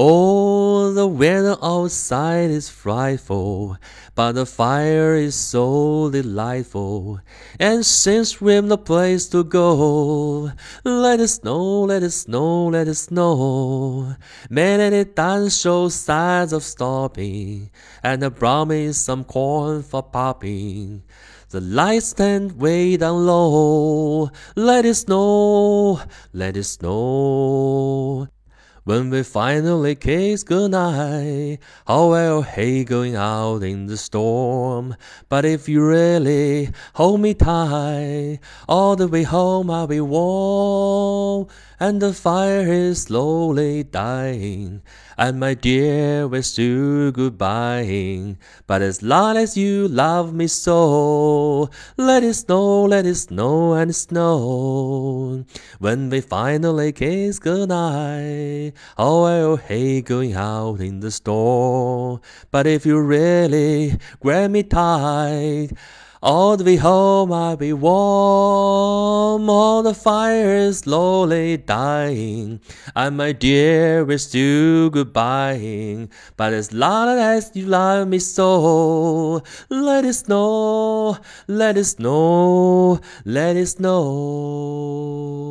Oh, the weather outside is frightful, but the fire is so delightful. And since we've no place to go, let it snow, let it snow, let it snow. Man, it doesn't show signs of stopping, and I promise some corn for popping. The lights stand way down low. Let it snow, let it snow. When we finally kiss goodnight, how I'll hate going out in the storm. But if you really hold me tight, all the way home I'll be warm. And the fire is slowly dying, and my dear, we're still goodbying. But as long as you love me so, let it snow, let it snow and snow. When we finally kiss goodnight, oh, I'll hate going out in the storm. But if you really grab me tight, all the way home I'll be warm. All the fire is slowly dying. And my dear, we're still goodbying. But as long as you love me so, let it snow, let it snow, let it snow.